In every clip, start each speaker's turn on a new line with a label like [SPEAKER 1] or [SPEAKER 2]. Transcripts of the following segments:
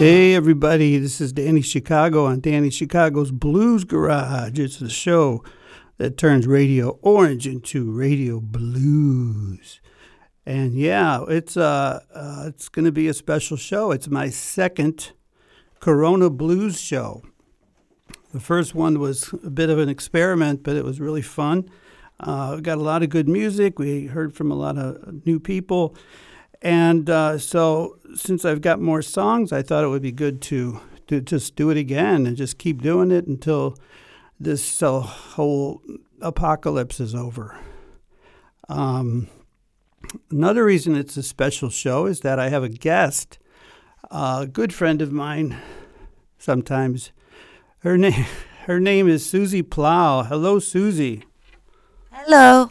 [SPEAKER 1] Hey, everybody, this is Danny Chicago on Danny Chicago's Blues Garage. It's the show that turns Radio Orange into Radio Blues. And yeah, it's uh, uh it's going to be a special show. It's my second Corona Blues show. The first one was a bit of an experiment, but it was really fun. Uh, we got a lot of good music. We heard from a lot of new people. And uh, so, since I've got more songs, I thought it would be good to, to just do it again and just keep doing it until this uh, whole apocalypse is over. Um, another reason it's a special show is that I have a guest, a good friend of mine. Sometimes, her name her name is Susie Plow. Hello, Susie.
[SPEAKER 2] Hello.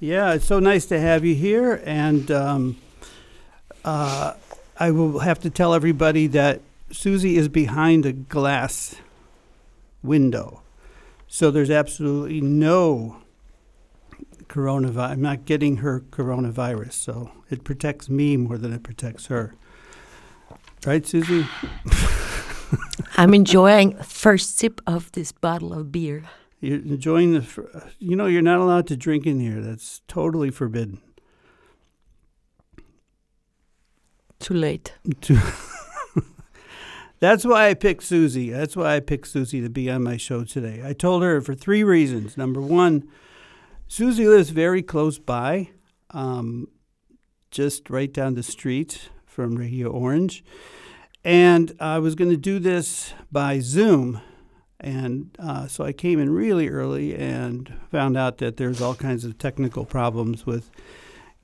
[SPEAKER 1] Yeah, it's so nice to have you here, and. Um, uh, I will have to tell everybody that Susie is behind a glass window. So there's absolutely no coronavirus. I'm not getting her coronavirus. So it protects me more than it protects her. Right, Susie?
[SPEAKER 2] I'm enjoying first sip of this bottle of beer.
[SPEAKER 1] You're enjoying the. You know, you're not allowed to drink in here. That's totally forbidden.
[SPEAKER 2] Too late.
[SPEAKER 1] That's why I picked Susie. That's why I picked Susie to be on my show today. I told her for three reasons. Number one, Susie lives very close by, um, just right down the street from Radio Orange. And I was going to do this by Zoom. And uh, so I came in really early and found out that there's all kinds of technical problems with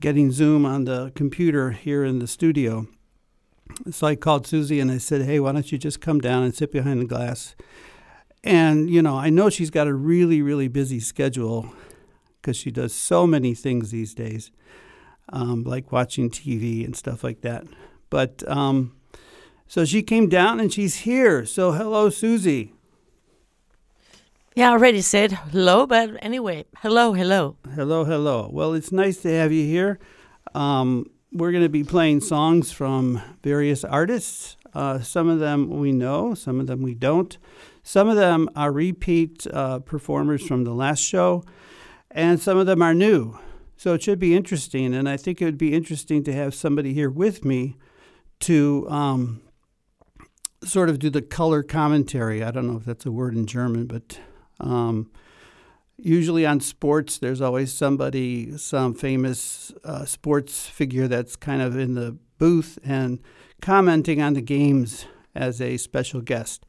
[SPEAKER 1] getting Zoom on the computer here in the studio. So I called Susie and I said, hey, why don't you just come down and sit behind the glass? And, you know, I know she's got a really, really busy schedule because she does so many things these days, um, like watching TV and stuff like that. But um, so she came down and she's here. So, hello, Susie.
[SPEAKER 2] Yeah, I already said hello, but anyway, hello, hello.
[SPEAKER 1] Hello, hello. Well, it's nice to have you here. Um, we're going to be playing songs from various artists. Uh, some of them we know, some of them we don't. Some of them are repeat uh, performers from the last show, and some of them are new. So it should be interesting, and I think it would be interesting to have somebody here with me to um, sort of do the color commentary. I don't know if that's a word in German, but um, usually on sports, there's always somebody, some famous uh, sports figure that's kind of in the booth and commenting on the games as a special guest.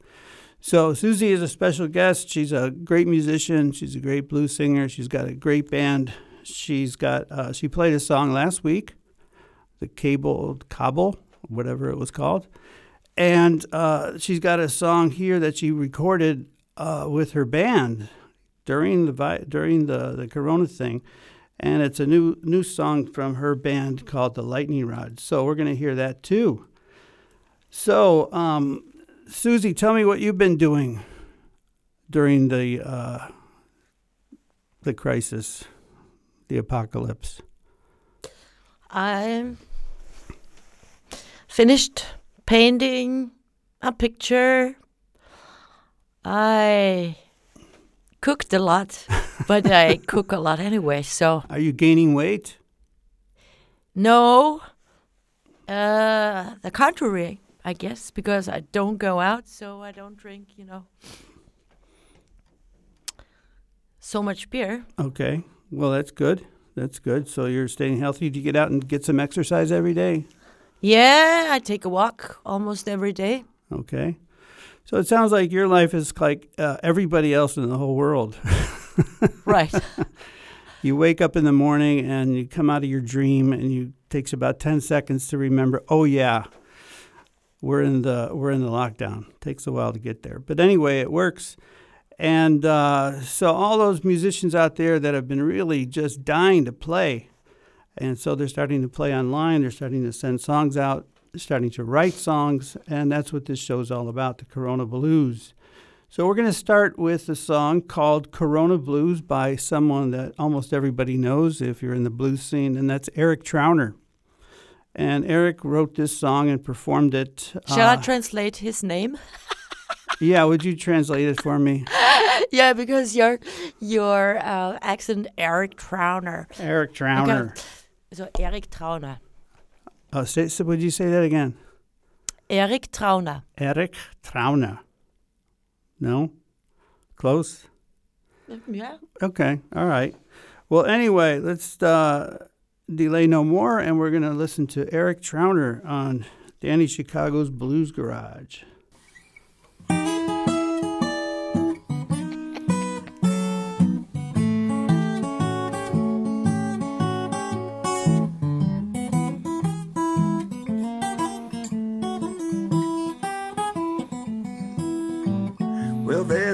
[SPEAKER 1] So Susie is a special guest. She's a great musician. She's a great blues singer. She's got a great band. She's got uh, she played a song last week, the Cable Cobble, whatever it was called, and uh, she's got a song here that she recorded uh, with her band during the during the, the Corona thing, and it's a new new song from her band called the Lightning Rod. So we're going to hear that too. So, um, Susie, tell me what you've been doing during the uh, the crisis, the apocalypse.
[SPEAKER 2] I finished painting a picture I cooked a lot, but I cook a lot anyway. So
[SPEAKER 1] are you gaining weight?
[SPEAKER 2] No, uh, the contrary, I guess, because I don't go out, so I don't drink. You know, so much beer.
[SPEAKER 1] Okay, well that's good. That's good. So you're staying healthy. Do you get out and get some exercise every day?
[SPEAKER 2] Yeah, I take a walk almost every day.
[SPEAKER 1] Okay. So it sounds like your life is like uh, everybody else in the whole world.
[SPEAKER 2] right.
[SPEAKER 1] you wake up in the morning and you come out of your dream and you takes about 10 seconds to remember, "Oh yeah, we're in the we're in the lockdown." takes a while to get there. But anyway, it works. And uh, so all those musicians out there that have been really just dying to play, and so they're starting to play online. They're starting to send songs out starting to write songs, and that's what this show's all about the Corona Blues. So, we're going to start with a song called Corona Blues by someone that almost everybody knows if you're in the blues scene, and that's Eric Trauner. And Eric wrote this song and performed it.
[SPEAKER 2] Shall I
[SPEAKER 1] uh,
[SPEAKER 2] translate his name?
[SPEAKER 1] yeah, would you translate it for me?
[SPEAKER 2] yeah, because your your uh, accent, Eric Trauner.
[SPEAKER 1] Eric Trauner.
[SPEAKER 2] So Eric Trauner.
[SPEAKER 1] Oh, say, so would you say that again?
[SPEAKER 2] Eric Trauner.
[SPEAKER 1] Eric Trauner. No? Close?
[SPEAKER 2] Yeah.
[SPEAKER 1] Okay, all right. Well, anyway, let's uh, delay no more, and we're going to listen to Eric Trauner on Danny Chicago's Blues Garage.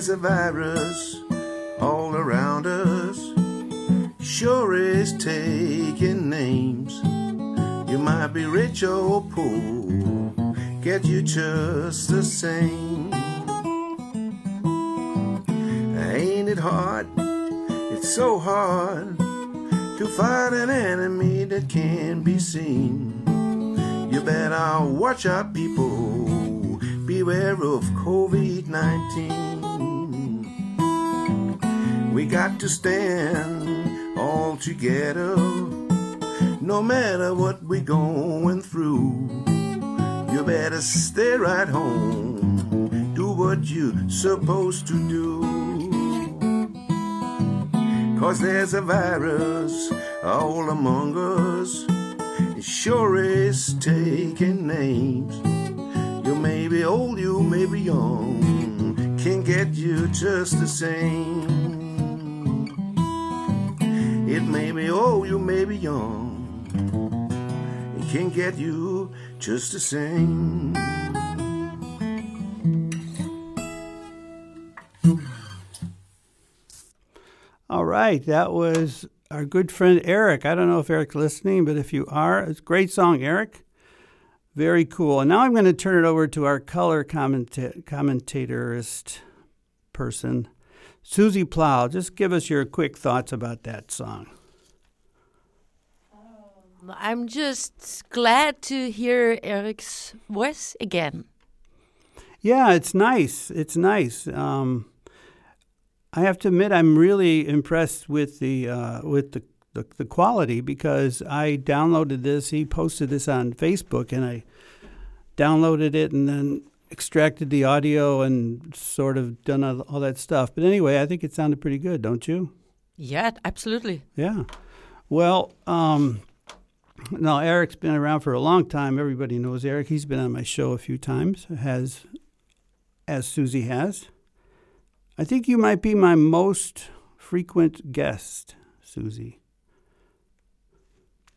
[SPEAKER 3] There's a virus all around us. Sure is taking names. You might be rich or poor, get you just the same. Ain't it hard? It's so hard to fight an enemy that can't be seen. You better watch out, people. Beware of COVID 19. We got to stand all together, no matter what we're going through. You better stay right home, do what you're supposed to do. Cause there's a virus all among us. It sure is taking names. You may be old, you may be young, can get you just the same. It may be old, you may be young, it can get you just the same.
[SPEAKER 1] All right, that was our good friend Eric. I don't know if Eric's listening, but if you are, it's a great song, Eric. Very cool. And now I'm going to turn it over to our color commenta- commentatorist person, Susie Plow. Just give us your quick thoughts about that song.
[SPEAKER 2] I'm just glad to hear Eric's voice again.
[SPEAKER 1] Yeah, it's nice. It's nice. Um, I have to admit, I'm really impressed with the uh, with the, the the quality because I downloaded this. He posted this on Facebook, and I downloaded it and then extracted the audio and sort of done all, all that stuff. But anyway, I think it sounded pretty good, don't you?
[SPEAKER 2] Yeah, absolutely.
[SPEAKER 1] Yeah. Well, um, now Eric's been around for a long time. Everybody knows Eric. He's been on my show a few times, has as Susie has. I think you might be my most frequent guest, Susie.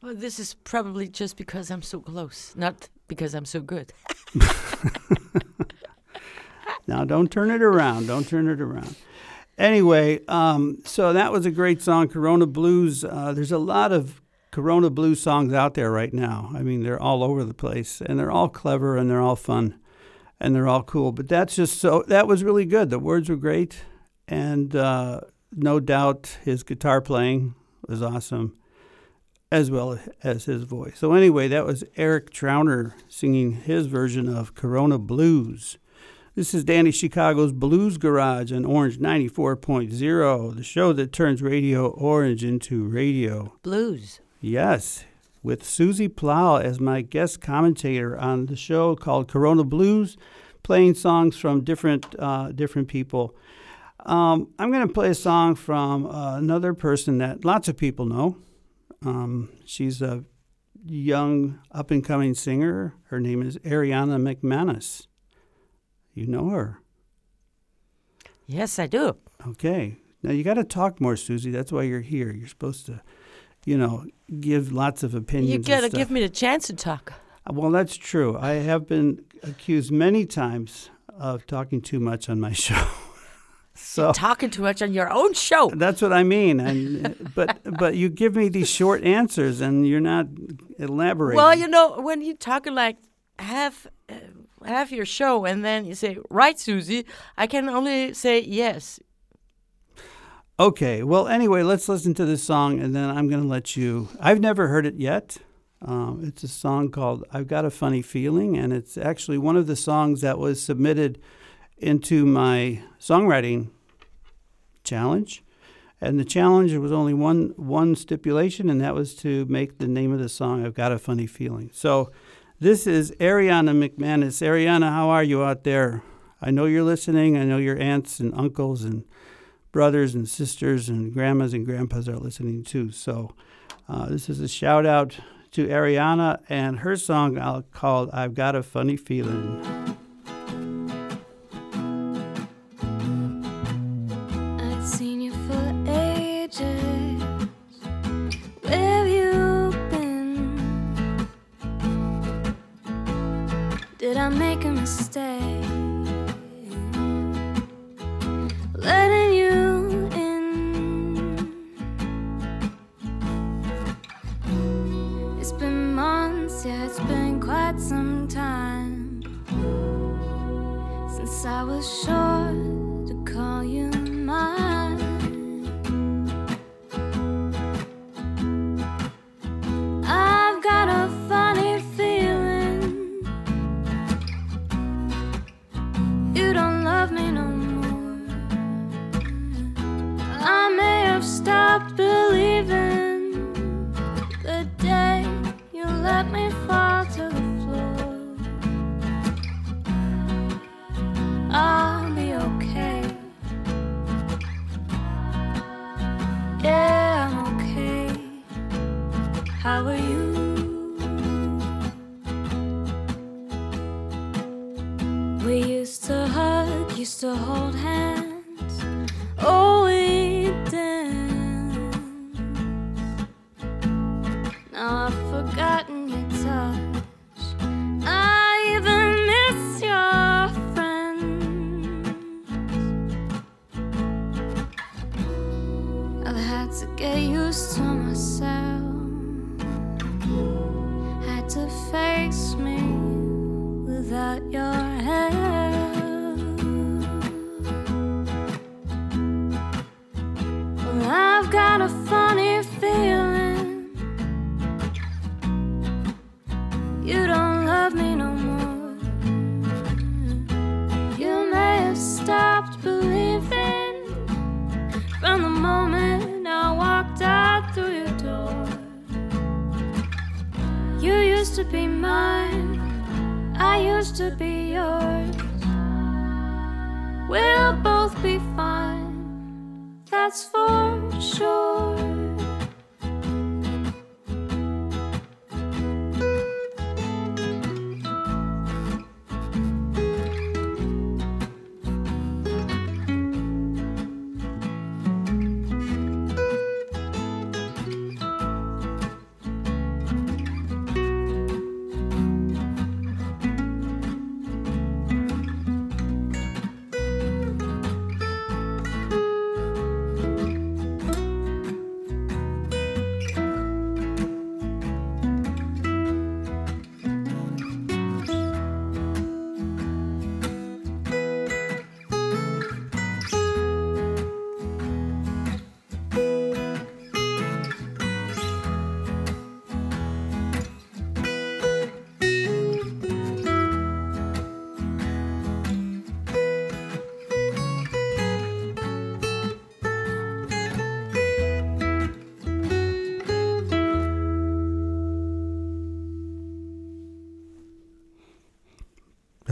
[SPEAKER 2] Well, this is probably just because I'm so close, not because I'm so good.
[SPEAKER 1] Now, don't turn it around. Don't turn it around. Anyway, um, so that was a great song, Corona Blues. Uh, there's a lot of Corona Blues songs out there right now. I mean, they're all over the place, and they're all clever and they're all fun, and they're all cool. But that's just so that was really good. The words were great, and uh, no doubt his guitar playing was awesome, as well as his voice. So anyway, that was Eric Trauner singing his version of Corona Blues. This is Danny Chicago's Blues Garage on Orange 94.0, the show that turns Radio Orange into radio.
[SPEAKER 2] Blues.
[SPEAKER 1] Yes, with Susie Plow as my guest commentator on the show called Corona Blues, playing songs from different uh, different people. Um, I'm going to play a song from uh, another person that lots of people know. Um, she's a young up and coming singer. Her name is Ariana McManus. You know her.
[SPEAKER 2] Yes, I do.
[SPEAKER 1] Okay. Now you got to talk more, Susie. That's why you're here. You're supposed to, you know, give lots of opinions.
[SPEAKER 2] You gotta give me the chance to talk.
[SPEAKER 1] Well, that's true. I have been accused many times of talking too much on my show. So
[SPEAKER 2] Talking too much on your own show.
[SPEAKER 1] that's what I mean. And but but you give me these short answers and you're not elaborating.
[SPEAKER 2] Well, you know, when you talking like half uh, half your show and then you say, "Right, Susie," I can only say yes.
[SPEAKER 1] Okay. Well, anyway, let's listen to this song and then I'm going to let you. I've never heard it yet.
[SPEAKER 4] Um, it's a song called I've Got a Funny Feeling, and it's actually one of the songs that was submitted into my songwriting challenge. And the challenge was only one one stipulation, and that was to make the name of the song "I've Got a Funny Feeling." So, this is Ariana McManus. Ariana, how are you out there? I know you're listening. I know your aunts and uncles and brothers and sisters and grandmas and grandpas are listening too. So, uh, this is a shout out to Ariana and her song uh, called "I've Got a Funny Feeling." I make a mistake. Letting you in. It's been months, yeah, it's been quite some time since I was sure to call you mine.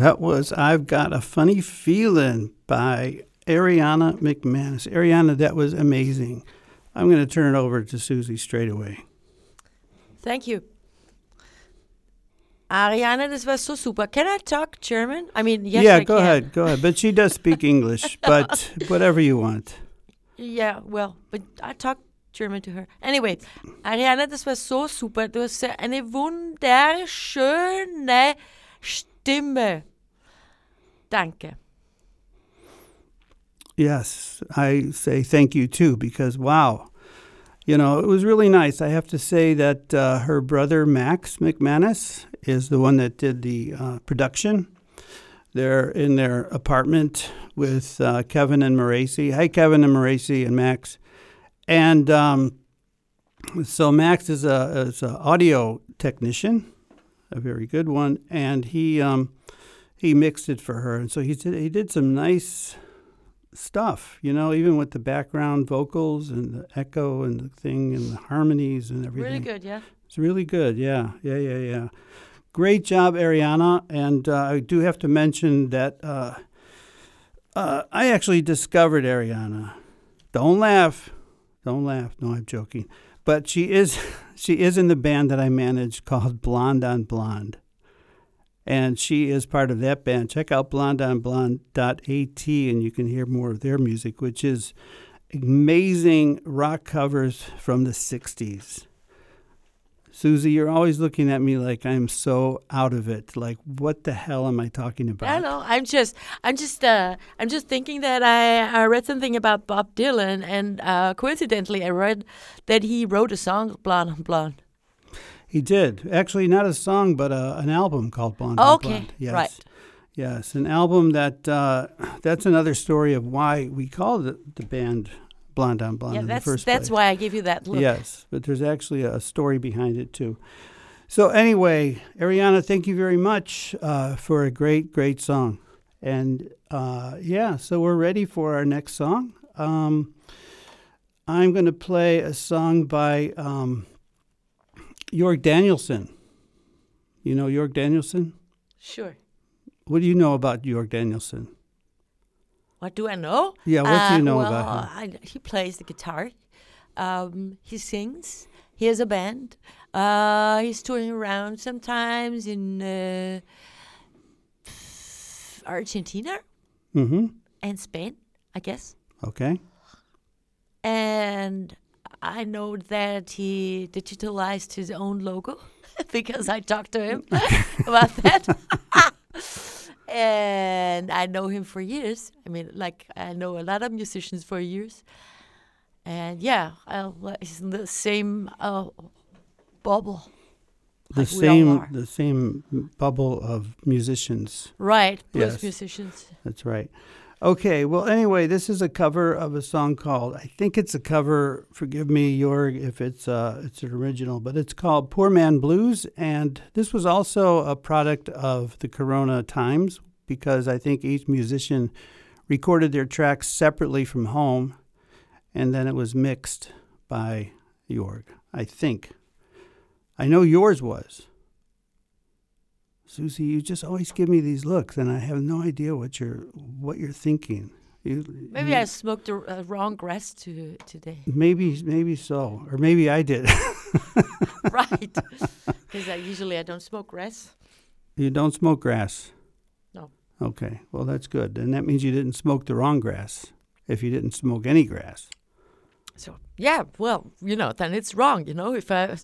[SPEAKER 4] That was I've Got a Funny Feeling by Ariana McManus. Ariana, that was amazing. I'm going to turn it over to Susie straight away.
[SPEAKER 2] Thank you. Ariana, this was so super. Can I talk German? I mean, yes,
[SPEAKER 4] yeah,
[SPEAKER 2] I
[SPEAKER 4] go
[SPEAKER 2] can.
[SPEAKER 4] ahead, go ahead. But she does speak English, but whatever you want.
[SPEAKER 2] Yeah, well, but I talk German to her. Anyway, Ariana, das war so super. Du hast eine wunderschöne Stimme. Danke.
[SPEAKER 4] Yes, I say thank you too because wow, you know, it was really nice. I have to say that uh, her brother Max McManus is the one that did the uh, production. They're in their apartment with uh, Kevin and Moracy. Hi, Kevin and Moracy and Max. And um,
[SPEAKER 1] So Max is a is an audio technician, a very good one, and he um, he mixed it for her, and so he did he did some nice stuff, you know, even with the background vocals and the echo and the thing and the harmonies and everything.
[SPEAKER 2] Really good, yeah.
[SPEAKER 1] It's really good. Yeah, yeah, yeah, yeah. Great job, Ariana. And uh, I do have to mention that uh, uh, I actually discovered Ariana. Don't laugh. Don't laugh. No, I'm joking. But she is she is in the band that I manage called Blonde on Blonde. And she is part of that band. Check out blondeonblonde.at and you can hear more of their music, which is amazing rock covers from the 60s. Susie, you're always looking at me like I'm so out of it. Like, what the hell am I talking about?
[SPEAKER 2] I know. I'm just, I'm just, uh, I'm just thinking that I, I read something about Bob Dylan, and uh, coincidentally, I read that he wrote a song, "Blonde on Blonde."
[SPEAKER 1] He did. Actually, not a song, but uh, an album called Blonde on
[SPEAKER 2] Okay,
[SPEAKER 1] Blonde. Yes.
[SPEAKER 2] right.
[SPEAKER 1] Yes, an album that uh, that's another story of why we called it the band Blonde on Blonde
[SPEAKER 2] yeah,
[SPEAKER 1] in
[SPEAKER 2] that's
[SPEAKER 1] the first
[SPEAKER 2] that's
[SPEAKER 1] place.
[SPEAKER 2] why I give you that look.
[SPEAKER 1] Yes, but there's actually a story behind it too. So anyway, Ariana, thank you very much uh, for a great, great song. And uh, yeah, so we're ready for our next song. Um, I'm going to play a song by um, York Danielson. You know York Danielson?
[SPEAKER 2] Sure.
[SPEAKER 1] What do you know about York Danielson?
[SPEAKER 2] What do I know?
[SPEAKER 1] Yeah, what do you know
[SPEAKER 2] well,
[SPEAKER 1] about him?
[SPEAKER 2] I, he plays the guitar. Um, he sings. He has a band. Uh, he's touring around sometimes in uh, Argentina
[SPEAKER 1] Mm-hmm.
[SPEAKER 2] and Spain, I guess.
[SPEAKER 1] Okay.
[SPEAKER 2] And I know that he digitalized his own logo because I talked to him about that. and I know him for years. I mean, like, I know a lot of musicians for years. And yeah, I'll, he's in the same uh, bubble.
[SPEAKER 1] The
[SPEAKER 2] like
[SPEAKER 1] same, the same bubble of musicians.
[SPEAKER 2] Right, blues
[SPEAKER 1] Yes.
[SPEAKER 2] musicians.
[SPEAKER 1] That's right. Okay, well, anyway, this is a cover of a song called. I think it's a cover. Forgive me, Jorg, if it's uh, it's an original, but it's called "Poor Man Blues," and this was also a product of the Corona times because I think each musician recorded their tracks separately from home, and then it was mixed by Jorg. I think. I know yours was. Susie, you just always give me these looks, and I have no idea what you're what you're thinking. You,
[SPEAKER 2] Maybe
[SPEAKER 1] you-
[SPEAKER 2] I smoked the uh, wrong grass to, today.
[SPEAKER 1] maybe maybe so, or maybe I did.
[SPEAKER 2] right. Because I usually I don't smoke grass.
[SPEAKER 1] you don't smoke grass.
[SPEAKER 2] No.
[SPEAKER 1] Okay, well that's good, and that means you didn't smoke the wrong grass. If you didn't smoke any grass.
[SPEAKER 2] So yeah, well, you know, then it's wrong. You know, if I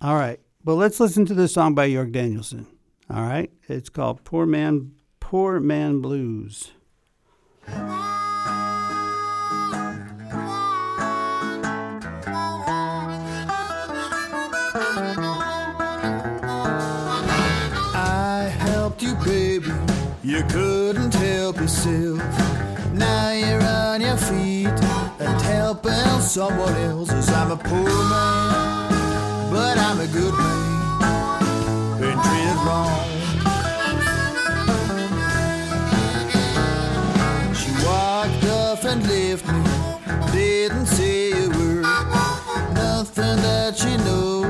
[SPEAKER 1] All right. Well, let's listen to this song by York Danielson. All right. It's called "Poor Man, Poor Man Blues."
[SPEAKER 5] I helped you, baby. You couldn't help yourself. Now you're on your feet and helping someone else. I'm a poor man, but I'm a good man. Wrong. She walked off and left me. Didn't say a word. Nothing that she knows.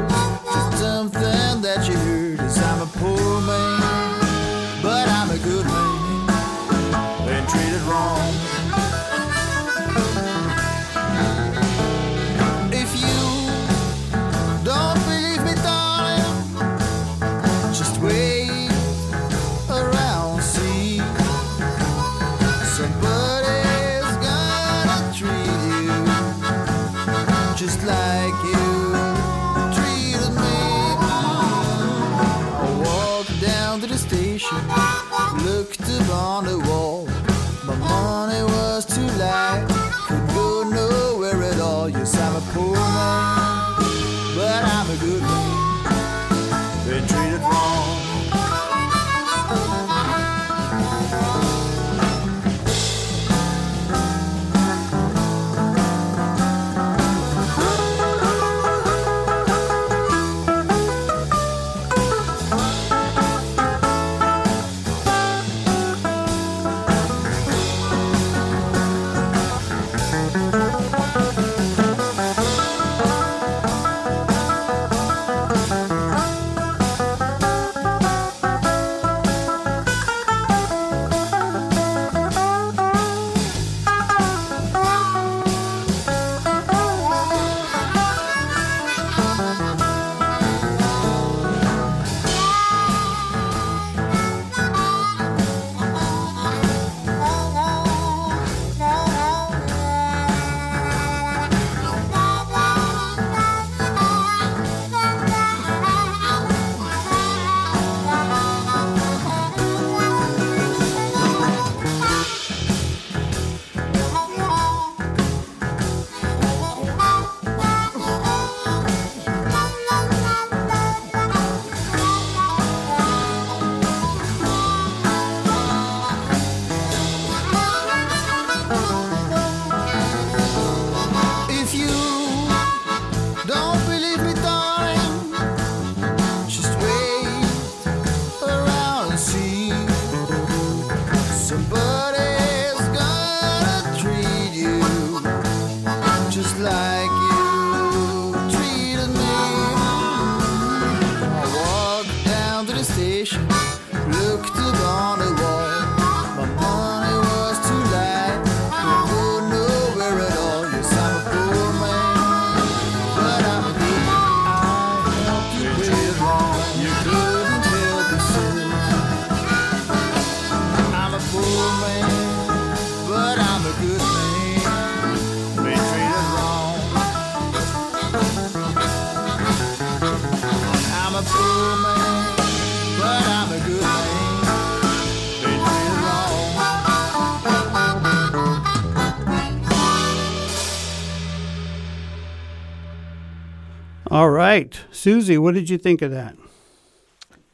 [SPEAKER 1] Susie, what did you think of that?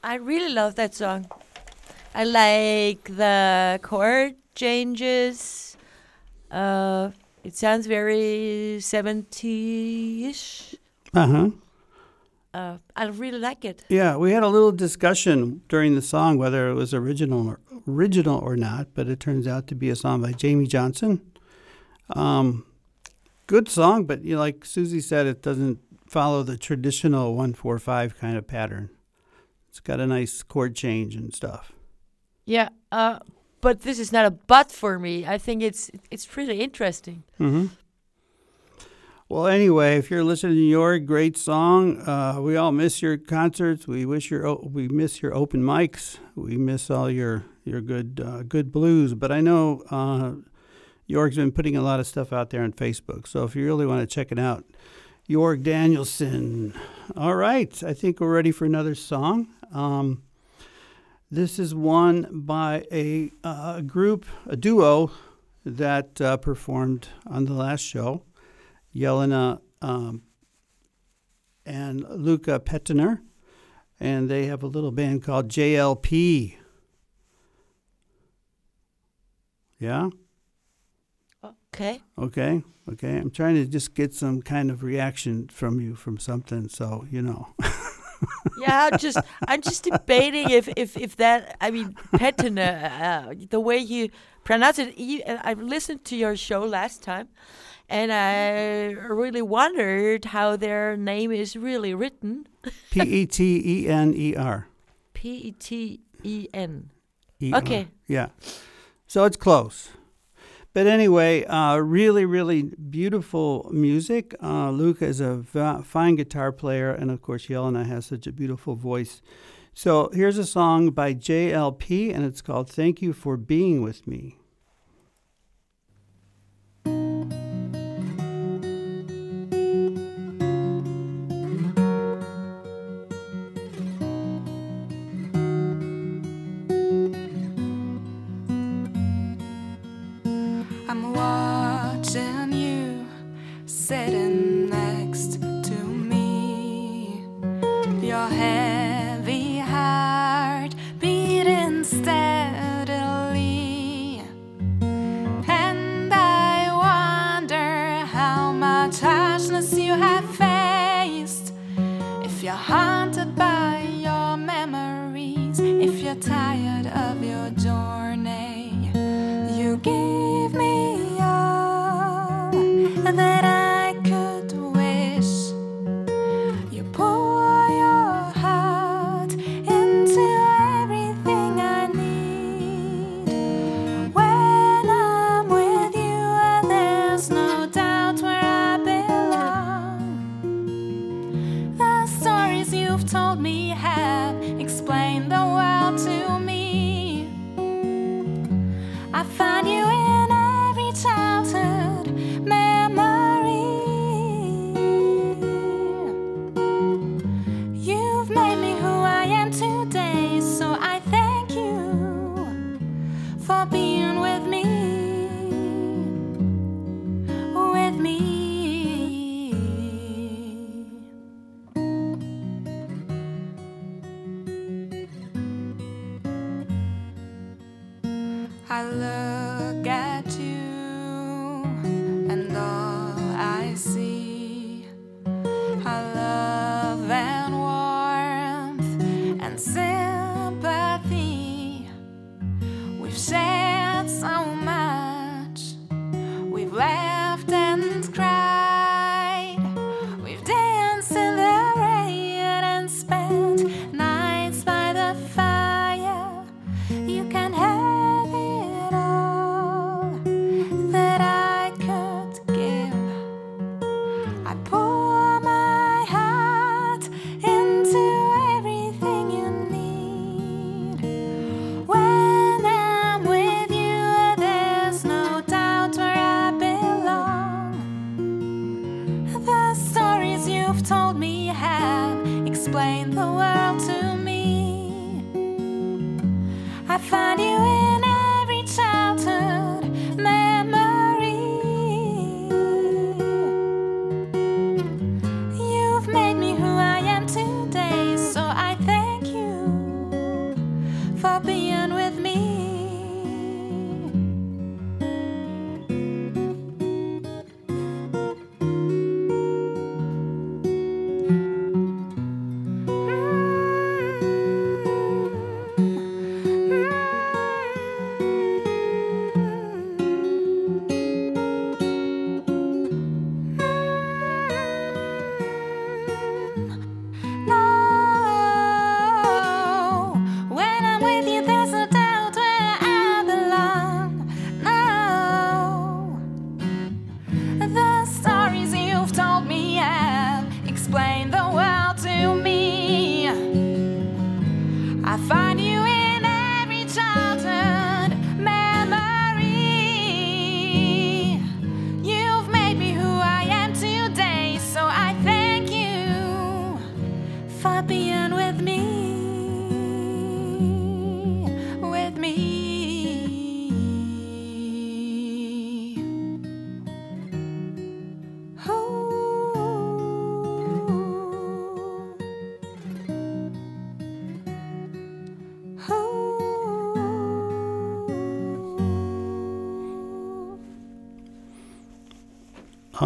[SPEAKER 2] I really love that song. I like the chord changes. Uh, it sounds very 70-ish.
[SPEAKER 1] Uh-huh.
[SPEAKER 2] Uh, I really like it.
[SPEAKER 1] Yeah, we had a little discussion during the song whether it was original or original or not, but it turns out to be a song by Jamie Johnson. Um, good song, but you know, like Susie said, it doesn't follow the traditional one four five kind of pattern. It's got a nice chord change and stuff.
[SPEAKER 2] Yeah, uh, but this is not a but for me. I think it's it's pretty interesting.
[SPEAKER 1] Mm-hmm. Well, anyway, if you're listening to your great song, uh, we all miss your concerts. We wish your we miss your open mics. We miss all your your good uh, good blues. But I know uh, York's been putting a lot of stuff out there on Facebook. So if you really want to check it out, York Danielson. All right, I think we're ready for another song. Um, this is one by a uh, group, a duo that uh, performed on the last show. Yelena um, and Luca Petener, and they have a little band called JLP. Yeah?
[SPEAKER 2] Okay.
[SPEAKER 1] Okay. Okay. I'm trying to just get some kind of reaction from you from something, so you know.
[SPEAKER 2] yeah, I'm just I'm just debating if if if that I mean Petina, uh, the way you pronounce it. You, I listened to your show last time, and I really wondered how their name is really written.
[SPEAKER 1] P E T E N E R.
[SPEAKER 2] P E T E N.
[SPEAKER 1] E-R.
[SPEAKER 2] Okay.
[SPEAKER 1] Yeah. So it's close. But anyway, uh, really, really beautiful music. Uh, Luca is a v- fine guitar player, and of course, Yelena has such a beautiful voice. So here's a song by JLP, and it's called Thank You for Being With Me.
[SPEAKER 6] I look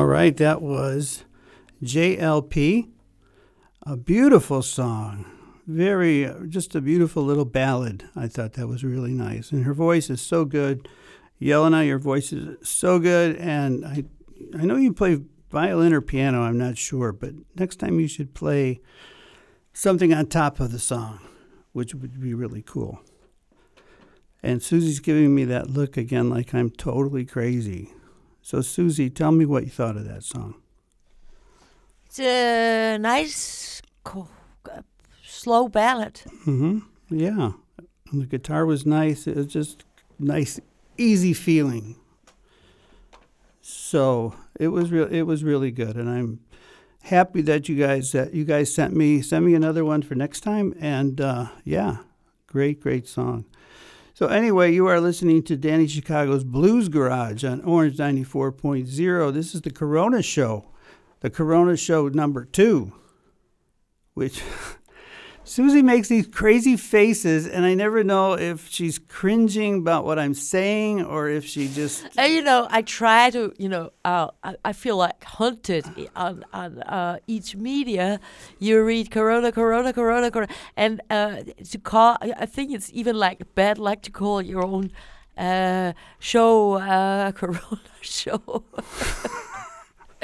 [SPEAKER 6] All
[SPEAKER 1] right, that was JLP. A beautiful song. Very, just a beautiful little ballad. I thought that was really nice. And her voice is so good. Yelena, your voice is so good. And I, I know you play violin or piano, I'm not sure, but next time you should play something on top of the song, which would be really cool. And Susie's giving me that look again like I'm totally crazy. So, Susie, tell me what you thought of that song.
[SPEAKER 2] It's a nice, co- uh, slow ballad.
[SPEAKER 1] Mm-hmm. Yeah. And the guitar was nice. It was just nice, easy feeling. So it was real. It was really good, and I'm happy that you guys that you guys sent me sent me another one for next time. And uh, yeah, great, great song. So anyway, you are listening to Danny Chicago's Blues Garage on Orange 94.0. This is the Corona Show, the Corona Show number two, which Susie makes these crazy faces, and I never know if she's cringing about what I'm saying or if she just.
[SPEAKER 2] And you know, I try to, you know, uh, I, I feel like hunted on on uh, each media. You read Corona, Corona, Corona, Corona, and uh, to call. I think it's even like bad luck to call your own uh, show uh, Corona show.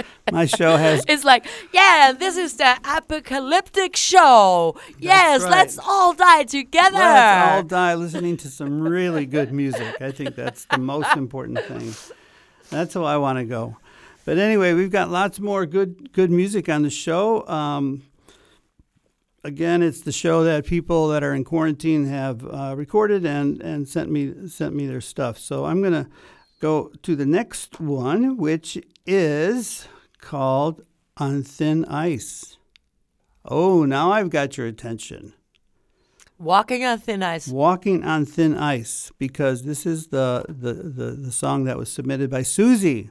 [SPEAKER 1] My show has.
[SPEAKER 2] it's like, yeah, this is the apocalyptic show. yes,
[SPEAKER 1] right.
[SPEAKER 2] let's all die together.
[SPEAKER 1] Let's all die listening to some really good music. I think that's the most important thing. That's how I want to go. But anyway, we've got lots more good good music on the show. Um, again, it's the show that people that are in quarantine have uh, recorded and, and sent me sent me their stuff. So I'm gonna go to the next one, which is called "On Thin Ice." Oh, now I've got your attention.
[SPEAKER 2] Walking on thin ice.
[SPEAKER 1] Walking on Thin Ice, because this is the, the, the, the song that was submitted by Susie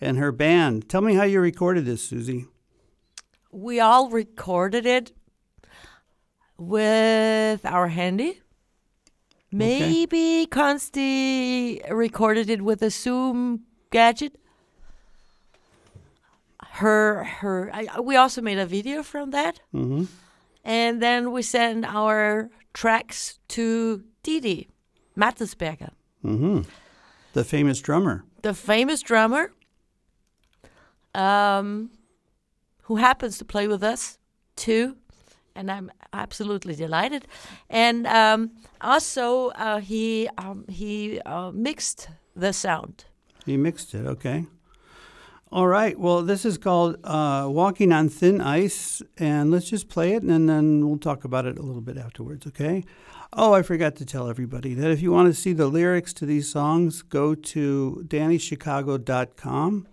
[SPEAKER 1] and her band. Tell me how you recorded this, Susie.
[SPEAKER 2] we all recorded it with our handy. Maybe Consti recorded it with a Zoom gadget. Her, her. I, we also made a video from that,
[SPEAKER 1] Mm-hmm.
[SPEAKER 2] and then we sent our tracks to Didi Mattesberger,
[SPEAKER 1] Mm-hmm. The famous drummer.
[SPEAKER 2] the famous drummer, um, who happens to play with us too, and I'm absolutely delighted. And um, also, uh, he um, he uh, mixed the sound.
[SPEAKER 1] He mixed it, okay. All right. Well, this is called uh, Walking on Thin Ice, and let's just play it, and then we'll talk about it a little bit afterwards, okay? Oh, I forgot to tell everybody that if you want to see the lyrics to these songs, go to DannyChicago.com,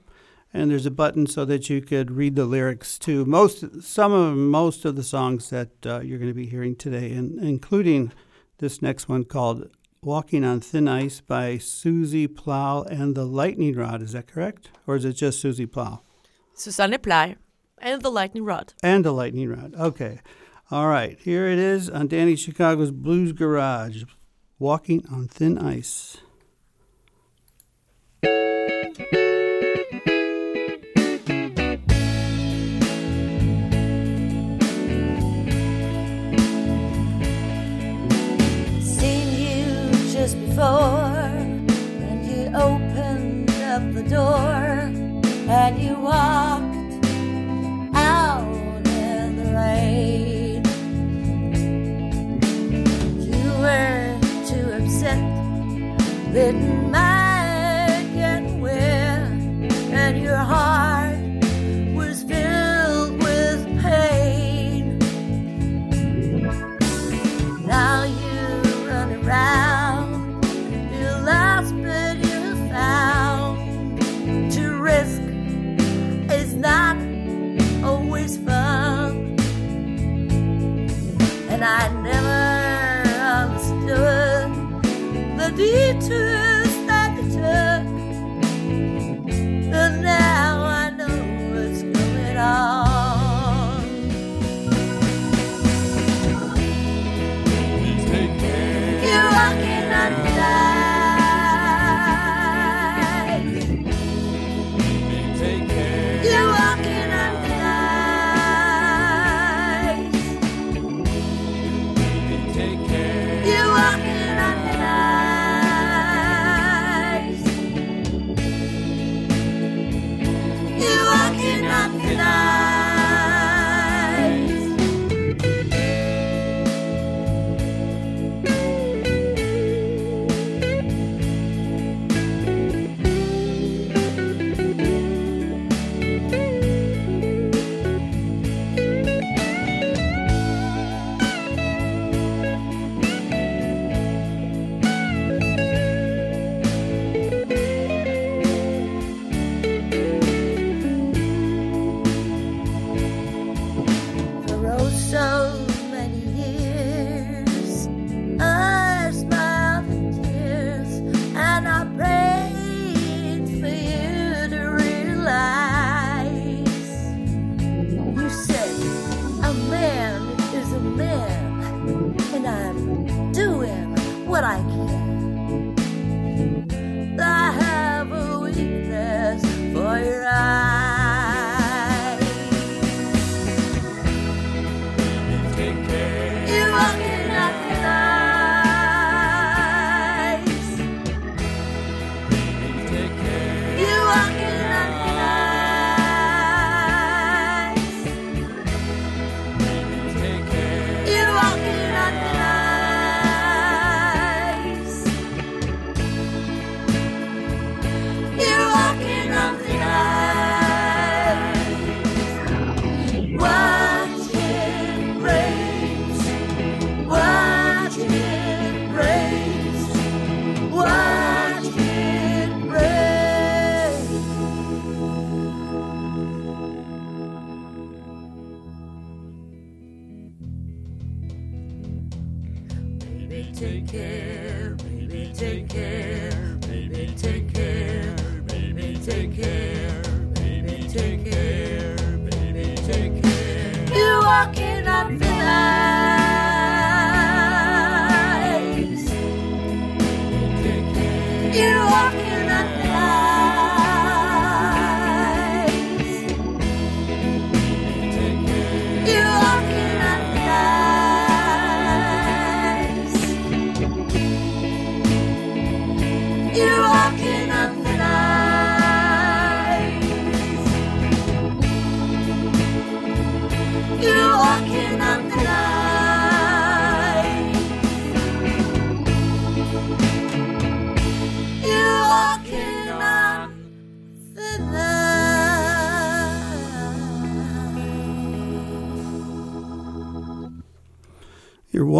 [SPEAKER 1] and there's a button so that you could read the lyrics to most, some of most of the songs that uh, you're going to be hearing today, and including this next one called Walking on Thin Ice by Susie Plow and the Lightning Rod. Is that correct? Or is it just Susie Plow?
[SPEAKER 2] Susanne plow and the lightning rod.
[SPEAKER 1] And the Lightning Rod. Okay. All right. Here it is on Danny Chicago's Blues Garage Walking on Thin Ice.
[SPEAKER 7] Before, and you opened up the door, and you walked out in the rain. You were too upset, didn't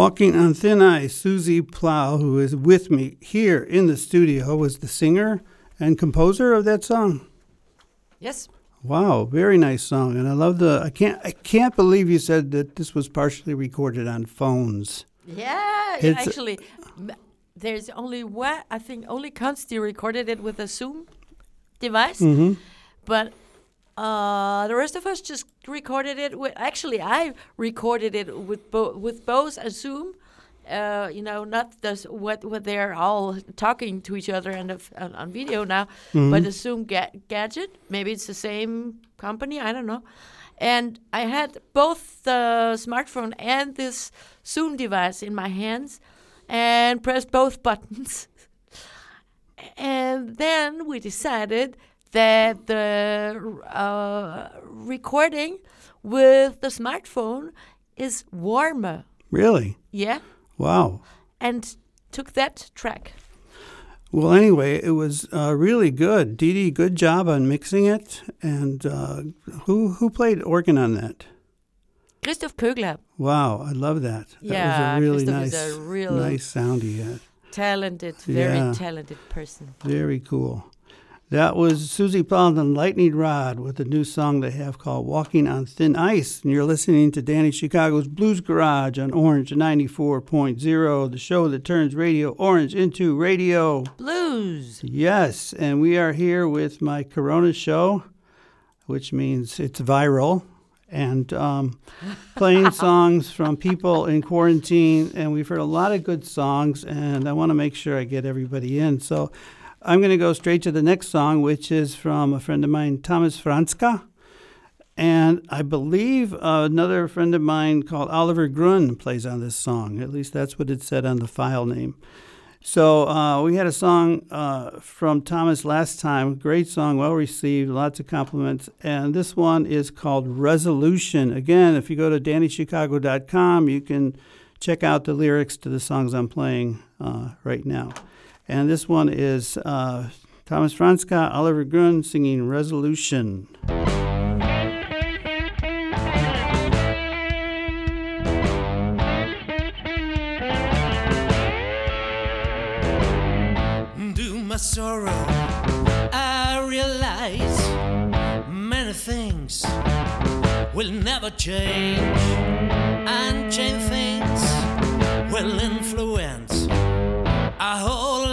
[SPEAKER 7] walking
[SPEAKER 1] on thin ice. Susie Plow, who is with me here in the studio, was the singer and composer of that song.
[SPEAKER 2] Yes.
[SPEAKER 1] Wow, very nice song, and I love the. I can't. I can't believe you said that this was partially recorded on phones.
[SPEAKER 2] Yeah,
[SPEAKER 1] It's-
[SPEAKER 2] actually, there's only one. I think only Consti recorded it with a Zoom device,
[SPEAKER 1] Mm-hmm.
[SPEAKER 2] but uh, the rest of us just recorded it with. Actually, I recorded it with bo- with both a Zoom. Uh, you know, not the what what they're all talking to each other and of- on, on video now, but the Zoom ga- gadget. Maybe it's the same company. I don't know. And I had both the smartphone and this Zoom device in my hands, and pressed both buttons. and then we decided that the uh, recording with the smartphone is warmer.
[SPEAKER 1] Really?
[SPEAKER 2] Yeah,
[SPEAKER 1] Wow.
[SPEAKER 2] and took that track.
[SPEAKER 1] Well, anyway, it was uh, really good. Dee Dee, good job on mixing it. And uh, who who played organ on that?
[SPEAKER 2] Christoph Kögler,
[SPEAKER 1] Wow, I love that. That
[SPEAKER 2] Yeah,
[SPEAKER 1] was a really
[SPEAKER 2] Christoph is
[SPEAKER 1] nice,
[SPEAKER 2] a real-
[SPEAKER 1] nice sound he had.
[SPEAKER 2] talented, very
[SPEAKER 1] Yeah.
[SPEAKER 2] talented person.
[SPEAKER 1] Very cool. That was Susie Plow and Lightning Rod with a new song they have called Walking on Thin Ice. And you're listening to Danny Chicago's Blues Garage on Orange 94.0, the show that turns Radio Orange into radio.
[SPEAKER 2] Blues.
[SPEAKER 1] Yes, and we are here with my Corona show, which means it's viral, and um, playing songs from people in quarantine. And we've heard a lot of good songs, and I want to make sure I get everybody in. So I'm going to go straight to the next song, which is from a friend of mine, Thomas Franska. And I believe uh, another friend of mine called Oliver Grun plays on this song. At least that's what it said on the file name. So uh, we had a song uh, from Thomas last time. Great song, well received, lots of compliments. And this one is called Resolution. Again, if you go to DannyChicago.com, you can check out the lyrics to the songs I'm playing uh, right now. And this one is uh, Thomas Franska, Oliver Grun singing Resolution.
[SPEAKER 8] to my sorrow, I realize many things will never change. Unchanged things will influence our whole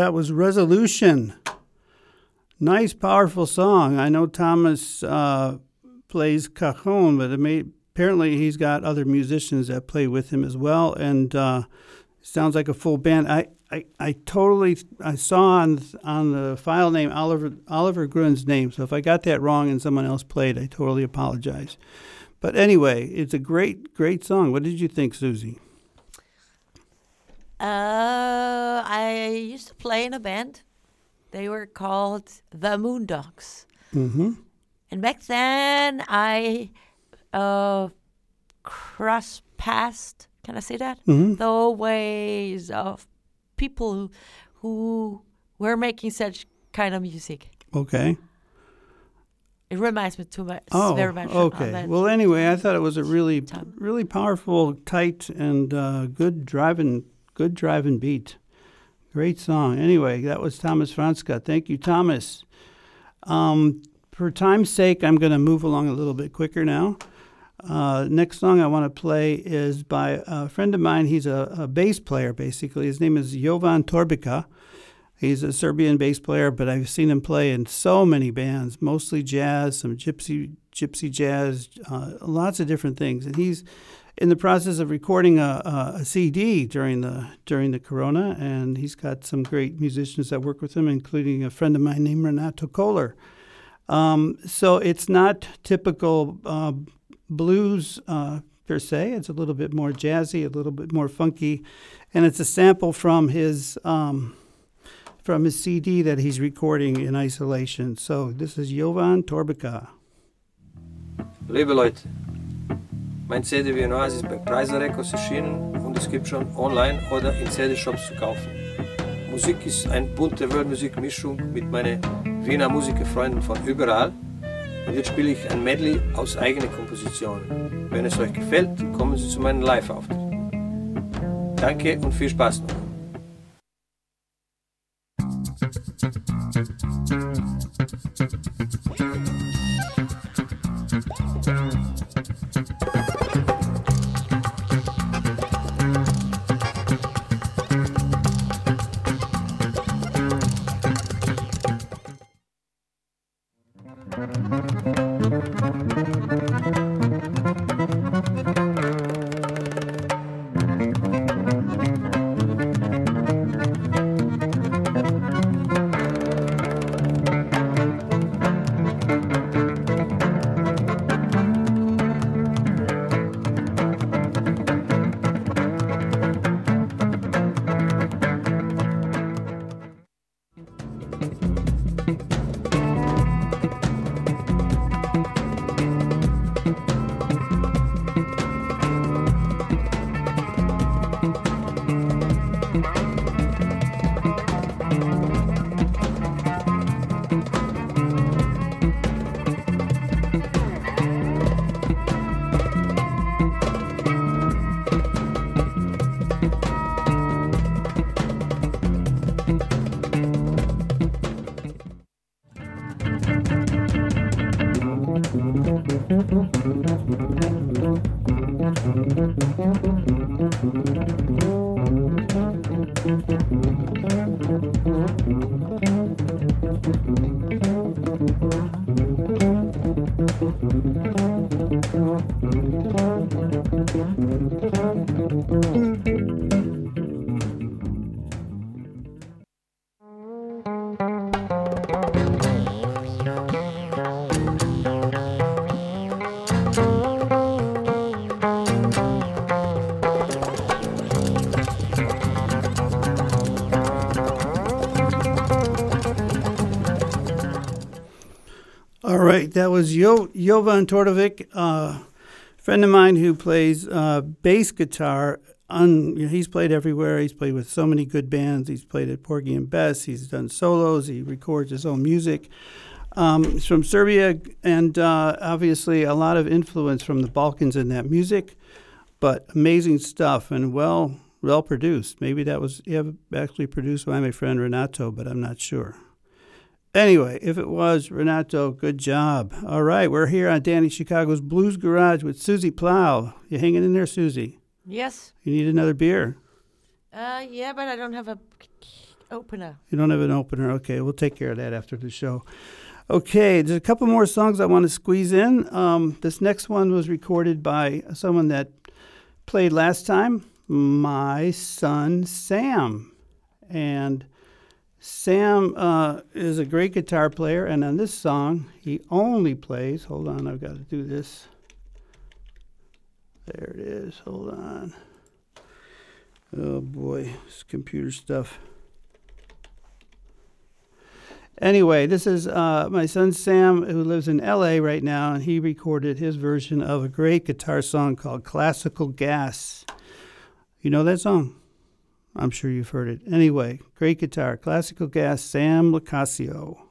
[SPEAKER 1] that was Resolution. Nice, powerful song. I know Thomas uh, plays cajon, but may, apparently he's got other musicians that play with him as well, and uh, sounds like a full band. I, I, I totally I saw on on the file name Oliver Oliver Grun's name, so if I got that wrong and someone else played, I totally apologize. But anyway, it's a great great song. What did you think, Susie?
[SPEAKER 2] Uh, I used to play in a band. They were called the Moondogs.
[SPEAKER 1] Mm-hmm.
[SPEAKER 2] And back then, I uh, crossed past, can I say that?
[SPEAKER 1] Mhm.
[SPEAKER 2] The ways of people who, who were making such kind of music.
[SPEAKER 1] Okay.
[SPEAKER 2] It reminds me too much,
[SPEAKER 1] Oh,
[SPEAKER 2] very much.
[SPEAKER 1] okay.
[SPEAKER 2] that.
[SPEAKER 1] Well, anyway, I thought it was a really,
[SPEAKER 2] Time.
[SPEAKER 1] really powerful, tight, and uh, good driving, good driving beat. Great song. Anyway, that was Thomas Franska. Thank you, Thomas. Um, for time's sake, I'm going to move along a little bit quicker now. Uh, next song I want to play is by a friend of mine. He's a, a bass player, basically. His name is Jovan Torbica. He's a Serbian bass player, but I've seen him play in so many bands, mostly jazz, some gypsy gypsy jazz, uh, lots of different things. And he's in the process of recording a, a, a CD during the during the Corona, and he's got some great musicians that work with him, including a friend of mine named Renato Kohler. Um, so it's not typical uh, blues uh, per se. It's a little bit more jazzy, a little bit more funky, and it's a sample from his um, from his CD that he's recording in isolation. So this is Jovan Torbica.
[SPEAKER 9] Liebe Leute, mein CD Vienoise ist bei Preiser Records erschienen und es gibt schon online oder in CD-Shops zu kaufen. Musik ist eine bunte Worldmusik-Mischung mit meinen Wiener Musikerfreunden von überall und jetzt spiele ich ein Medley aus eigenen Kompositionen. Wenn es euch gefällt, kommen Sie zu meinem Live-Auftritt. Danke und viel Spaß noch.
[SPEAKER 1] That was jo- Jovan Tordovic, a friend of mine who plays uh, bass guitar. On, you know, he's played everywhere. He's played with so many good bands. He's played at Porgy and Bess. He's done solos. He records his own music. Um, he's from Serbia, and uh, obviously a lot of influence from the Balkans in that music. But amazing stuff and well well produced. Maybe that was actually produced by my friend Renato, but I'm not sure. Anyway, if it was, Renato, good job. All right, we're here on Danny Chicago's Blues Garage with Susie Plow. You hanging in there, Susie?
[SPEAKER 2] Yes.
[SPEAKER 1] You need another beer.
[SPEAKER 2] Uh, yeah, but I don't have a opener.
[SPEAKER 1] You don't have an opener. Okay, we'll take care of that after the show. Okay, there's a couple more songs I want to squeeze in. Um, this next one was recorded by someone that played last time, my son Sam. And Sam uh, is a great guitar player, and on this song, he only plays. Hold on, I've got to do this. There it is. Hold on. Oh boy, this computer stuff. Anyway, this is uh, my son Sam, who lives in LA right now, and he recorded his version of a great guitar song called Classical Gas. You know that song? I'm sure you've heard it. Anyway, great guitar, Classical Gas, Sam Lacasio.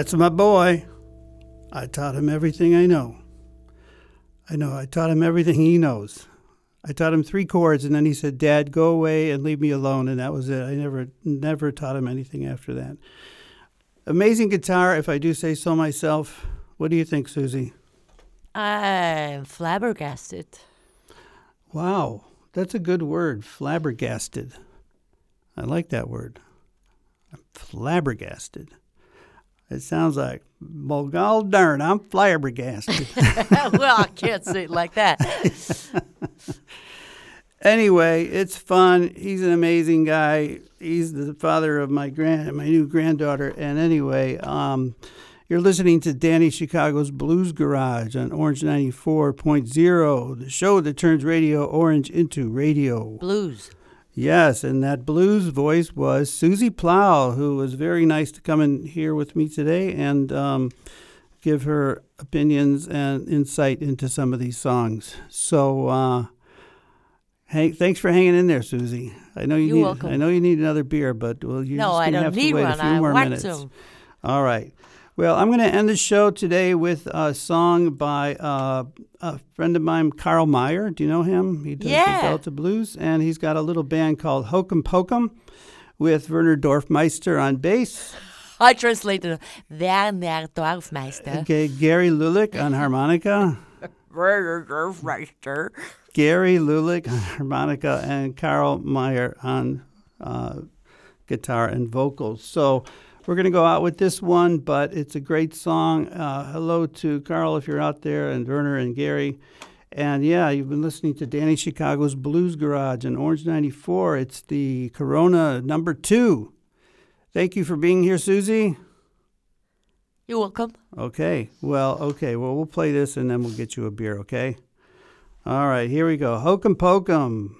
[SPEAKER 1] That's my boy. I taught him everything I know. I know, I taught him everything he knows. I taught him three chords and then he said, Dad, go away and leave me alone. And that was it. I never, never taught him anything after that. Amazing guitar, if I do say so myself. What do you think, Susie?
[SPEAKER 2] I'm flabbergasted.
[SPEAKER 1] Wow, that's a good word, flabbergasted. I like that word. I'm flabbergasted. It sounds like, well, god darn, I'm flabbergasted.
[SPEAKER 2] well, I can't say it like that.
[SPEAKER 1] anyway, it's fun. He's an amazing guy. He's the father of my grand, my new granddaughter. And anyway, um, you're listening to Danny Chicago's Blues Garage on Orange 94.0, the show that turns Radio Orange into radio.
[SPEAKER 2] Blues.
[SPEAKER 1] Yes, and that blues voice was Susie Plow, who was very nice to come in here with me today and um, give her opinions and insight into some of these songs. So, uh, hey, thanks for hanging in there, Susie. I know you
[SPEAKER 2] You're
[SPEAKER 1] need.
[SPEAKER 2] welcome.
[SPEAKER 1] I know you need another beer, but well, you're
[SPEAKER 2] No,
[SPEAKER 1] just
[SPEAKER 2] I
[SPEAKER 1] gonna
[SPEAKER 2] don't
[SPEAKER 1] have
[SPEAKER 2] need
[SPEAKER 1] to wait
[SPEAKER 2] one.
[SPEAKER 1] a few
[SPEAKER 2] I
[SPEAKER 1] more minutes.
[SPEAKER 2] some.
[SPEAKER 1] All right. Well, I'm going to end the show today with a song by uh, a friend of mine, Carl Meyer. Do you know him? He does
[SPEAKER 2] Yeah.
[SPEAKER 1] the Delta Blues, and he's got a little band called Hokum Pokum with Werner Dorfmeister on bass,
[SPEAKER 2] I translated Werner Dorfmeister.
[SPEAKER 1] okay, Gary Lulick on harmonica,
[SPEAKER 2] Werner Dorfmeister.
[SPEAKER 1] Gary Lulick on harmonica, and Carl Meyer on uh, guitar and vocals. So we're going to go out with this one, but it's a great song. Uh, hello to Carl if you're out there, and Werner and Gary. And yeah, you've been listening to Danny Chicago's Blues Garage on Orange 94. It's the Corona number two. Thank you for being here, Susie.
[SPEAKER 2] You're welcome.
[SPEAKER 1] Okay. Well, okay. Well, we'll play this and then we'll get you a beer, okay? All right, here we go. Hokum Pokum.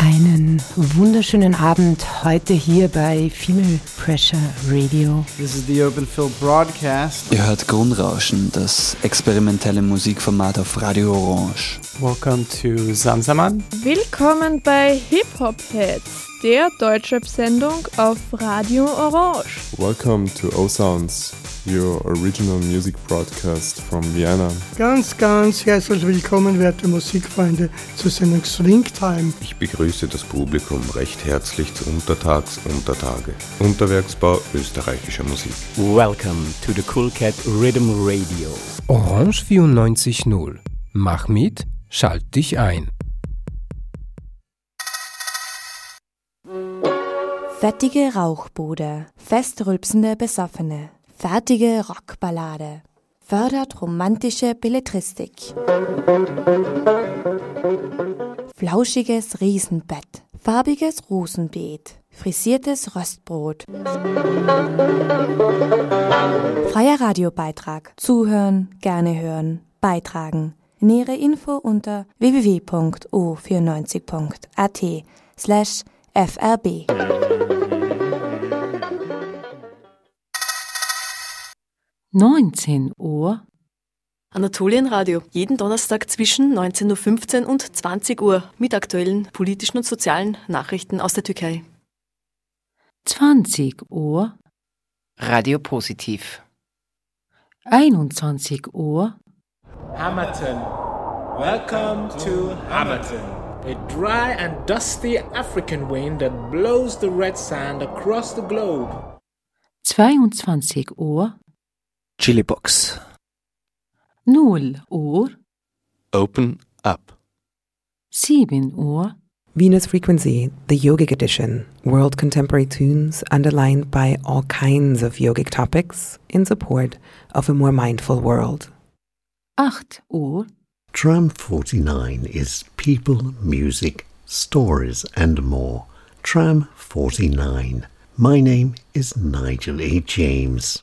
[SPEAKER 10] Einen wunderschönen Abend heute hier bei Female Pressure Radio.
[SPEAKER 11] This is the Open Field Broadcast.
[SPEAKER 12] Ihr hört Grundrauschen, das experimentelle Musikformat auf Radio Orange.
[SPEAKER 13] Welcome to Samsaman.
[SPEAKER 14] Willkommen bei Hip Hop Heads, der Deutschrap-Sendung auf Radio Orange.
[SPEAKER 15] Welcome to O-Sounds, your original music broadcast from Vienna.
[SPEAKER 16] Ganz, ganz herzlich willkommen, werte Musikfreunde, zur Sendung Swing Time.
[SPEAKER 17] Ich begrüße das Publikum recht herzlich zu Untertags Untertage. Unterwerksbau österreichischer Musik.
[SPEAKER 18] Welcome to the Cool Cat Rhythm Radio.
[SPEAKER 19] Orange 94.0. Mach mit, schalt dich ein.
[SPEAKER 20] Fettige Rauchbude, festrülpsende Besoffene, fertige Rockballade, fördert romantische Belletristik. Flauschiges Riesenbett, farbiges Rosenbeet, frisiertes Röstbrot. Freier Radiobeitrag. Zuhören, gerne hören, beitragen. Nähere Info unter www.o94.at slash frb.
[SPEAKER 10] Neunzehn Uhr.
[SPEAKER 21] Anatolienradio. Jeden Donnerstag zwischen 19.15 Uhr und 20 Uhr mit aktuellen politischen und sozialen Nachrichten aus der Türkei.
[SPEAKER 10] 20 Uhr.
[SPEAKER 22] Radio Positiv.
[SPEAKER 10] 21 Uhr.
[SPEAKER 23] Hamilton. Welcome to Hamilton. A dry and dusty African wind that blows the red sand across the globe.
[SPEAKER 10] 22 Uhr.
[SPEAKER 12] Chili Box.
[SPEAKER 10] 0 Uhr.
[SPEAKER 12] Open up.
[SPEAKER 10] 7 Uhr.
[SPEAKER 24] Venus Frequency, the yogic edition, world contemporary tunes underlined by all kinds of yogic topics in support of a more mindful world.
[SPEAKER 10] 8 Uhr.
[SPEAKER 25] Tram 49 is people, music, stories, and more. Tram 49. My name is Nigel A. James.